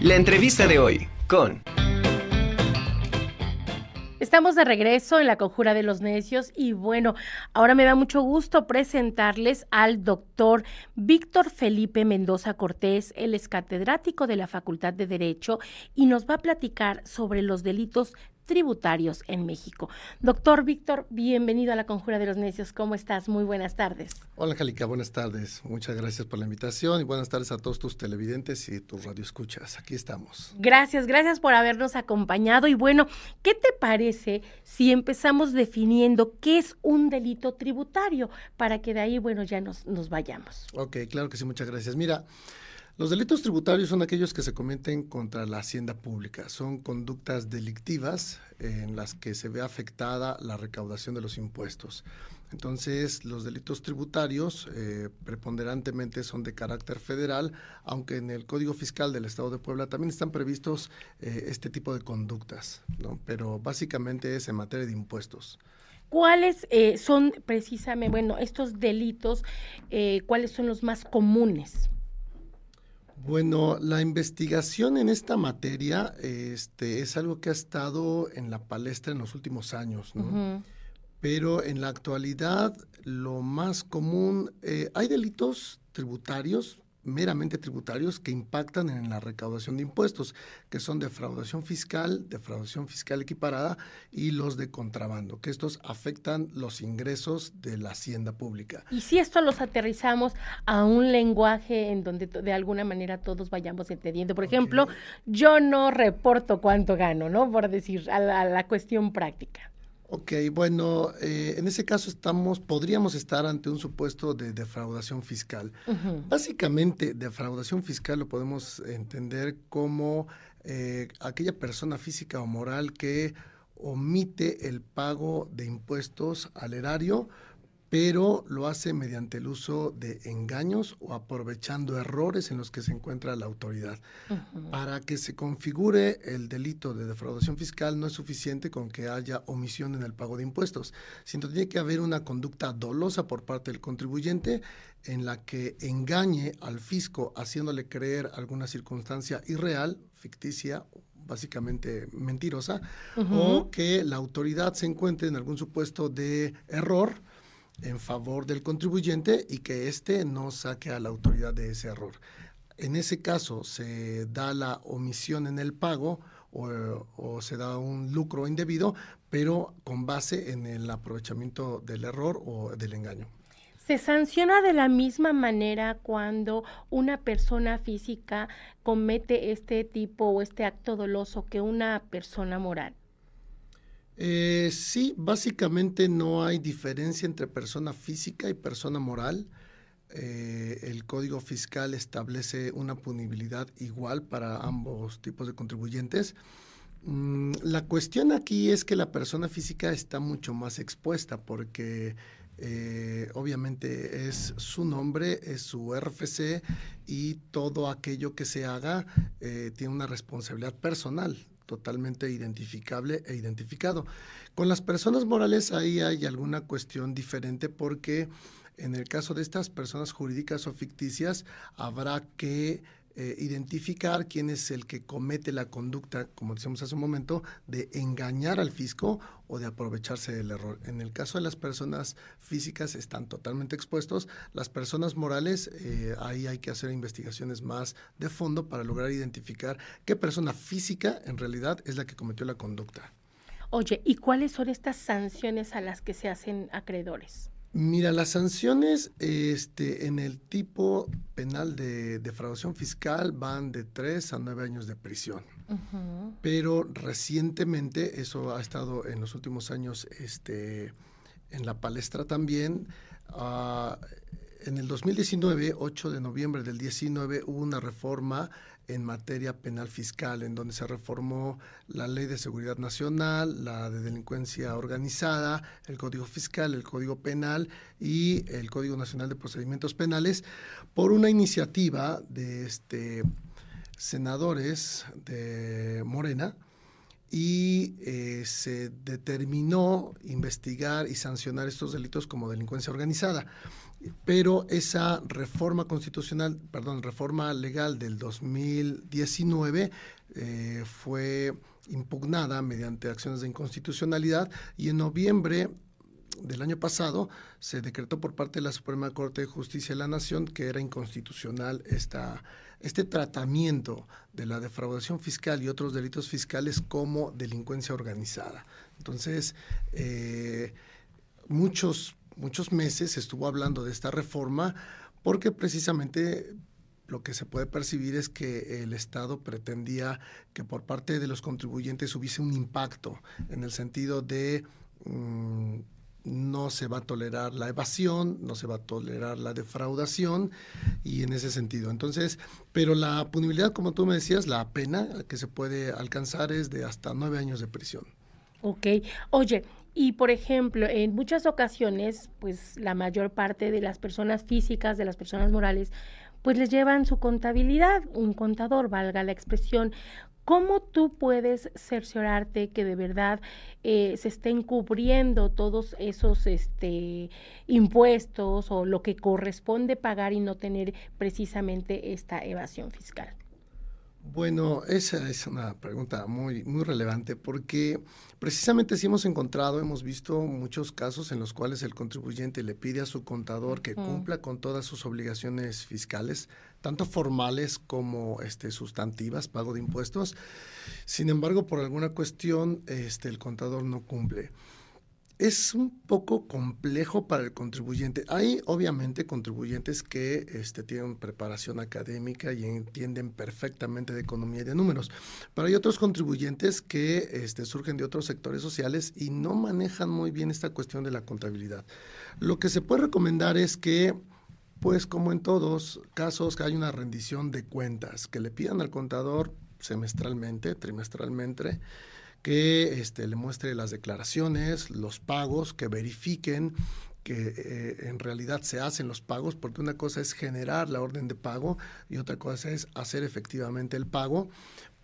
La entrevista de hoy con... Estamos de regreso en la Conjura de los Necios y bueno, ahora me da mucho gusto presentarles al doctor Víctor Felipe Mendoza Cortés. Él es catedrático de la Facultad de Derecho y nos va a platicar sobre los delitos tributarios en México. Doctor Víctor, bienvenido a la Conjura de los Necios. ¿Cómo estás? Muy buenas tardes. Hola, Angélica. Buenas tardes. Muchas gracias por la invitación y buenas tardes a todos tus televidentes y tus radioescuchas. Aquí estamos. Gracias, gracias por habernos acompañado. Y bueno, ¿qué te parece si empezamos definiendo qué es un delito tributario para que de ahí, bueno, ya nos, nos vayamos? Ok, claro que sí. Muchas gracias. Mira. Los delitos tributarios son aquellos que se cometen contra la hacienda pública. Son conductas delictivas en las que se ve afectada la recaudación de los impuestos. Entonces, los delitos tributarios eh, preponderantemente son de carácter federal, aunque en el Código Fiscal del Estado de Puebla también están previstos eh, este tipo de conductas, ¿no? pero básicamente es en materia de impuestos. ¿Cuáles eh, son precisamente, bueno, estos delitos, cuáles son los más comunes? Bueno, la investigación en esta materia este, es algo que ha estado en la palestra en los últimos años, ¿no? Pero en la actualidad lo más común, eh, hay delitos tributarios meramente tributarios que impactan en la recaudación de impuestos, que son defraudación fiscal, defraudación fiscal equiparada y los de contrabando, que estos afectan los ingresos de la hacienda pública. Y si esto los aterrizamos a un lenguaje en donde de alguna manera todos vayamos entendiendo, por ejemplo, yo no reporto cuánto gano, ¿no? Por decir, a la cuestión práctica. Ok, bueno, eh, en ese caso estamos, podríamos estar ante un supuesto de defraudación fiscal. Básicamente, defraudación fiscal lo podemos entender como eh, aquella persona física o moral que omite el pago de impuestos al erario pero lo hace mediante el uso de engaños o aprovechando errores en los que se encuentra la autoridad. Para que se configure el delito de defraudación fiscal no es suficiente con que haya omisión en el pago de impuestos, sino tiene que haber una conducta dolosa por parte del contribuyente en la que engañe al fisco haciéndole creer alguna circunstancia irreal, ficticia básicamente mentirosa, o que la autoridad se encuentre en algún supuesto de error en favor del contribuyente y que éste no saque a la autoridad de ese error. En ese caso se da la omisión en el pago o, se da un lucro indebido, pero con base en el aprovechamiento del error o del engaño. ¿Se sanciona de la misma manera cuando una persona física comete este tipo o este acto doloso que una persona moral? Eh, sí, básicamente no hay diferencia entre persona física y persona moral. Eh, el Código Fiscal establece una punibilidad igual para ambos tipos de contribuyentes. Mm, la cuestión aquí es que la persona física está mucho más expuesta porque eh, obviamente es su nombre, es su RFC y todo aquello que se haga tiene una responsabilidad personal totalmente identificable e identificado. Con las personas morales ahí hay alguna cuestión diferente porque en el caso de estas personas jurídicas o ficticias habrá que eh, identificar quién es el que comete la conducta, como decíamos hace un momento, de engañar al fisco o de aprovecharse del error. En el caso de las personas físicas están totalmente expuestos. Las personas morales, eh, ahí hay que hacer investigaciones más de fondo para lograr identificar qué persona física en realidad es la que cometió la conducta. Oye, ¿y cuáles son estas sanciones a las que se hacen acreedores? Mira, las sanciones este, en el tipo penal de defraudación fiscal van de tres a nueve años de prisión. Pero recientemente, eso ha estado en los últimos años este, en la palestra también, uh, en el 2019, 8 de noviembre del 19, hubo una reforma en materia penal fiscal, en donde se reformó la Ley de Seguridad Nacional, la de Delincuencia Organizada, el Código Fiscal, el Código Penal y el Código Nacional de Procedimientos Penales, por una iniciativa de este, senadores de Morena, y eh, se determinó investigar y sancionar estos delitos como delincuencia organizada. Pero esa reforma constitucional, perdón, reforma legal del 2019 eh, fue impugnada mediante acciones de inconstitucionalidad y en noviembre del año pasado se decretó por parte de la Suprema Corte de Justicia de la Nación que era inconstitucional esta, este tratamiento de la defraudación fiscal y otros delitos fiscales como delincuencia organizada. Entonces, eh, muchos, muchos meses se estuvo hablando de esta reforma porque precisamente lo que se puede percibir es que el Estado pretendía que por parte de los contribuyentes hubiese un impacto en el sentido de mm, no se va a tolerar la evasión, no se va a tolerar la defraudación y en ese sentido. Entonces, pero la punibilidad, como tú me decías, la pena que se puede alcanzar es de hasta nueve años de prisión. Ok. Oye, y por ejemplo, en muchas ocasiones, pues la mayor parte de las personas físicas, de las personas morales, pues les llevan su contabilidad, un contador, valga la expresión. ¿Cómo tú puedes cerciorarte que de verdad eh, se estén cubriendo todos esos este, impuestos o lo que corresponde pagar y no tener precisamente esta evasión fiscal? Bueno, esa es una pregunta muy, muy relevante porque precisamente si hemos encontrado, hemos visto muchos casos en los cuales el contribuyente le pide a su contador que cumpla con todas sus obligaciones fiscales, tanto formales como este, sustantivas, pago de impuestos. Sin embargo, por alguna cuestión, este, el contador no cumple es un poco complejo para el contribuyente. Hay obviamente contribuyentes que este, tienen preparación académica y entienden perfectamente de economía y de números, pero hay otros contribuyentes que este, surgen de otros sectores sociales y no manejan muy bien esta cuestión de la contabilidad. Lo que se puede recomendar es que pues como en todos casos que hay una rendición de cuentas, que le pidan al contador semestralmente, trimestralmente, que este, le muestre las declaraciones, los pagos, que verifiquen que eh, en realidad se hacen los pagos, porque una cosa es generar la orden de pago y otra cosa es hacer efectivamente el pago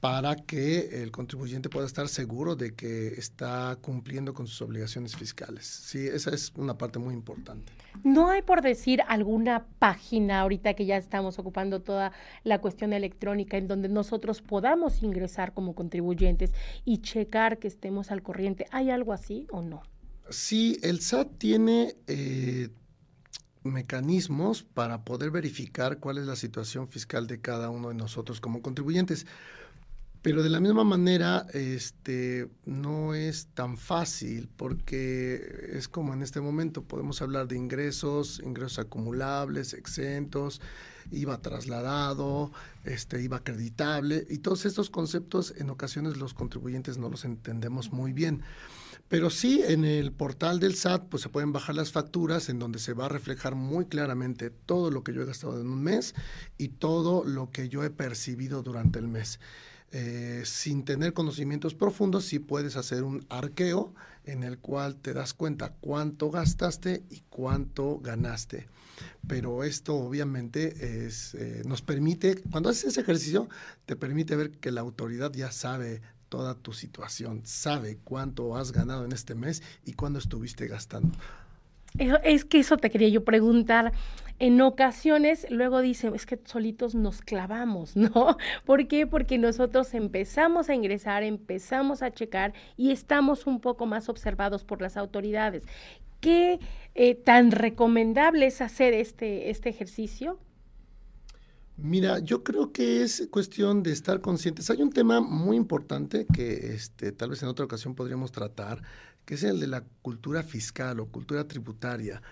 para que el contribuyente pueda estar seguro de que está cumpliendo con sus obligaciones fiscales. Sí, esa es una parte muy importante. ¿No hay por decir alguna página ahorita que ya estamos ocupando toda la cuestión electrónica en donde nosotros podamos ingresar como contribuyentes y checar que estemos al corriente? ¿Hay algo así o no? Sí, el SAT tiene... Eh, mecanismos para poder verificar cuál es la situación fiscal de cada uno de nosotros como contribuyentes. Pero de la misma manera, este, no es tan fácil porque es como en este momento, podemos hablar de ingresos, ingresos acumulables, exentos, IVA trasladado, este, IVA acreditable, y todos estos conceptos en ocasiones los contribuyentes no los entendemos muy bien. Pero sí, en el portal del SAT, pues se pueden bajar las facturas en donde se va a reflejar muy claramente todo lo que yo he gastado en un mes y todo lo que yo he percibido durante el mes. Eh, sin tener conocimientos profundos, sí puedes hacer un arqueo en el cual te das cuenta cuánto gastaste y cuánto ganaste. Pero esto obviamente es, eh, nos permite, cuando haces ese ejercicio, te permite ver que la autoridad ya sabe toda tu situación, sabe cuánto has ganado en este mes y cuándo estuviste gastando. Es que eso te quería yo preguntar. En ocasiones luego dicen, es que solitos nos clavamos, ¿no? ¿Por qué? Porque nosotros empezamos a ingresar, empezamos a checar y estamos un poco más observados por las autoridades. ¿Qué eh, tan recomendable es hacer este, este ejercicio? Mira, yo creo que es cuestión de estar conscientes. Hay un tema muy importante que este, tal vez en otra ocasión podríamos tratar, que es el de la cultura fiscal o cultura tributaria.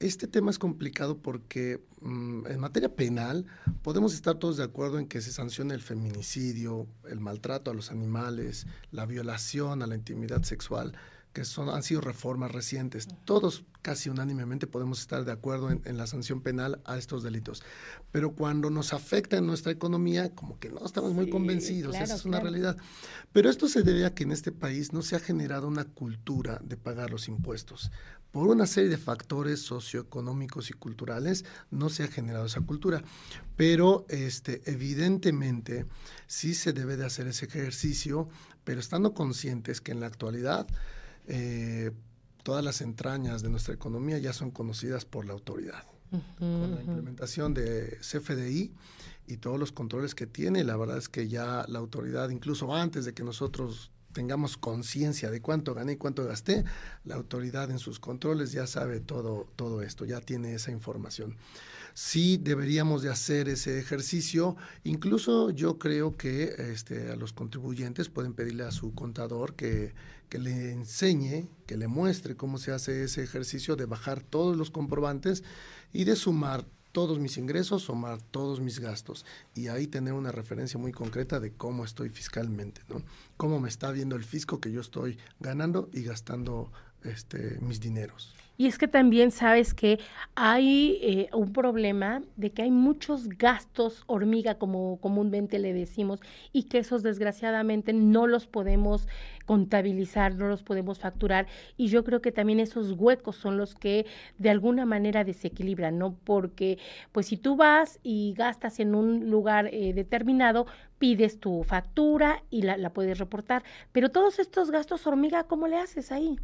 Este tema es complicado porque mm, en materia penal podemos estar todos de acuerdo en que se sancione el feminicidio, el maltrato a los animales, la violación a la intimidad sexual, que son, han sido reformas recientes. Todos casi unánimemente podemos estar de acuerdo en, la sanción penal a estos delitos. Pero cuando nos afecta en nuestra economía, como que no estamos muy convencidos, esa es una realidad. Pero esto se debe a que en este país no se ha generado una cultura de pagar los impuestos. Por una serie de factores socioeconómicos y culturales no se ha generado esa cultura. Pero este, evidentemente sí se debe de hacer ese ejercicio, pero estando conscientes que en la actualidad eh, todas las entrañas de nuestra economía ya son conocidas por la autoridad. Con la implementación de CFDI y todos los controles que tiene, la verdad es que ya la autoridad, incluso antes de que nosotros tengamos conciencia de cuánto gané y cuánto gasté, la autoridad en sus controles ya sabe todo, todo esto, ya tiene esa información. Sí deberíamos de hacer ese ejercicio, incluso yo creo que este, a los contribuyentes pueden pedirle a su contador que que le enseñe, que le muestre cómo se hace ese ejercicio de bajar todos los comprobantes y de sumar todos mis ingresos, sumar todos mis gastos y ahí tener una referencia muy concreta de cómo estoy fiscalmente, ¿no? Cómo me está viendo el fisco que yo estoy ganando y gastando este, mis dineros. Y es que también sabes que hay eh, un problema de que hay muchos gastos hormiga, como comúnmente le decimos, y que esos desgraciadamente no los podemos contabilizar, no los podemos facturar. Y yo creo que también esos huecos son los que de alguna manera desequilibran, ¿no? Porque pues si tú vas y gastas en un lugar eh, determinado, pides tu factura y la, la puedes reportar. Pero todos estos gastos hormiga, ¿cómo le haces ahí?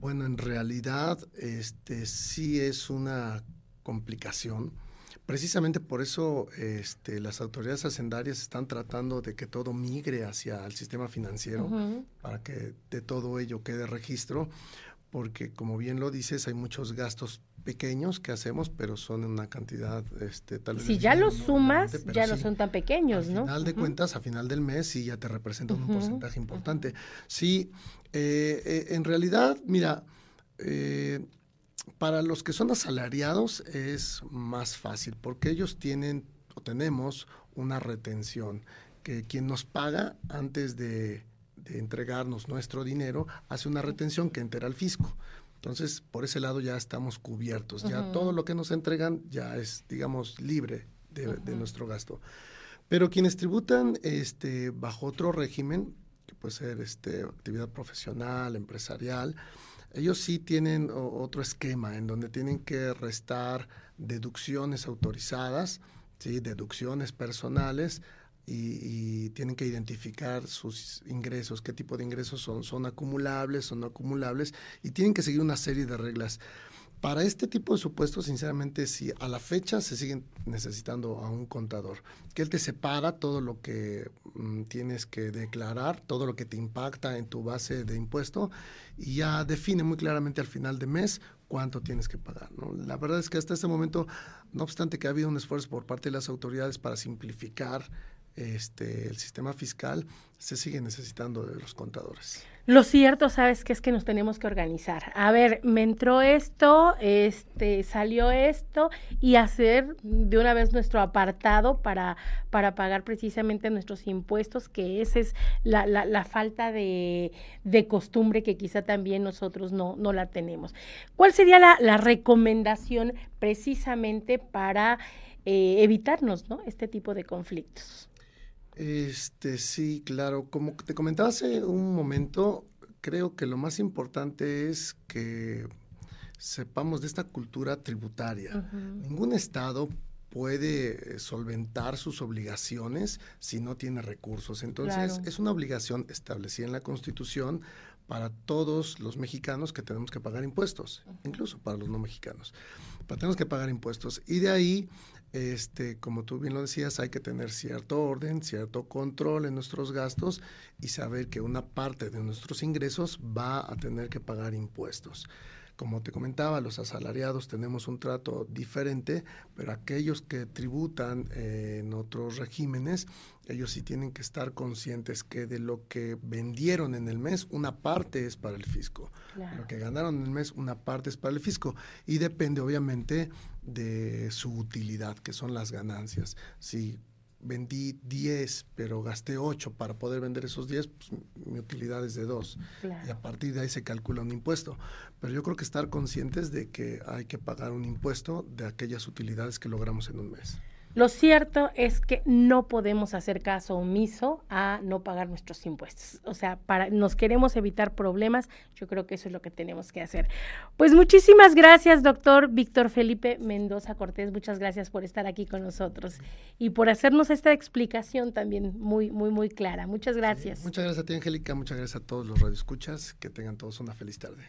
Bueno, en realidad este, sí es una complicación. Precisamente por eso este, las autoridades hacendarias están tratando de que todo migre hacia el sistema financiero para que de todo ello quede registro, porque como bien lo dices, hay muchos gastos pequeños que hacemos, pero son una cantidad este, tal vez... Si ya los sumas, ya no son tan pequeños, ¿no? Al final de cuentas, a final del mes, sí ya te representan un porcentaje importante. Sí, eh, eh, en realidad, mira, eh, para los que son asalariados es más fácil porque ellos tienen o tenemos una retención que quien nos paga antes de, entregarnos nuestro dinero hace una retención que entera al fisco. Entonces, por ese lado ya estamos cubiertos. Ya todo lo que nos entregan ya es, digamos, libre de, de, nuestro gasto. Pero quienes tributan este, bajo otro régimen, que puede ser este, actividad profesional, empresarial, ellos sí tienen otro esquema en donde tienen que restar deducciones autorizadas, ¿sí? deducciones personales y, tienen que identificar sus ingresos, qué tipo de ingresos son, son acumulables, son no acumulables y tienen que seguir una serie de reglas. Para este tipo de supuestos, sinceramente, sí, a la fecha se siguen necesitando a un contador, que él te separa todo lo que mm, tienes que declarar, todo lo que te impacta en tu base de impuesto y ya define muy claramente al final de mes cuánto tienes que pagar. ¿no? La verdad es que hasta este momento, no obstante que ha habido un esfuerzo por parte de las autoridades para simplificar este, el sistema fiscal, se sigue necesitando de los contadores. Lo cierto, sabes que es que nos tenemos que organizar. A ver, me entró esto, este, salió esto y hacer de una vez nuestro apartado para, pagar precisamente nuestros impuestos, que esa es la, falta de, costumbre que quizá también nosotros no, la tenemos. ¿Cuál sería la, recomendación precisamente para eh, evitarnos ¿no? este tipo de conflictos? Este, sí, claro. Como te comentaba hace un momento, creo que lo más importante es que sepamos de esta cultura tributaria. Ningún Estado puede solventar sus obligaciones si no tiene recursos. Entonces, es una obligación establecida en la Constitución para todos los mexicanos que tenemos que pagar impuestos, incluso para los no mexicanos. Pero tenemos que pagar impuestos. Y de ahí este, como tú bien lo decías, hay que tener cierto orden, cierto control en nuestros gastos y saber que una parte de nuestros ingresos va a tener que pagar impuestos. Como te comentaba, los asalariados tenemos un trato diferente, pero aquellos que tributan eh, en otros regímenes, ellos sí tienen que estar conscientes que de lo que vendieron en el mes, una parte es para el fisco. Lo que ganaron en el mes, una parte es para el fisco. Y depende, obviamente, de su utilidad, que son las ganancias. Si vendí 10, pero gasté 8 para poder vender esos 10, pues mi utilidad es de 2. Y a partir de ahí se calcula un impuesto. Pero yo creo que estar conscientes de que hay que pagar un impuesto de aquellas utilidades que logramos en un mes. Lo cierto es que no podemos hacer caso omiso a no pagar nuestros impuestos. O sea, para nos queremos evitar problemas, yo creo que eso es lo que tenemos que hacer. Pues muchísimas gracias, doctor Víctor Felipe Mendoza Cortés. Muchas gracias por estar aquí con nosotros y por hacernos esta explicación también muy, muy, muy clara. Muchas gracias. muchas gracias a ti, Angélica. Muchas gracias a todos los radioescuchas. Que tengan todos una feliz tarde.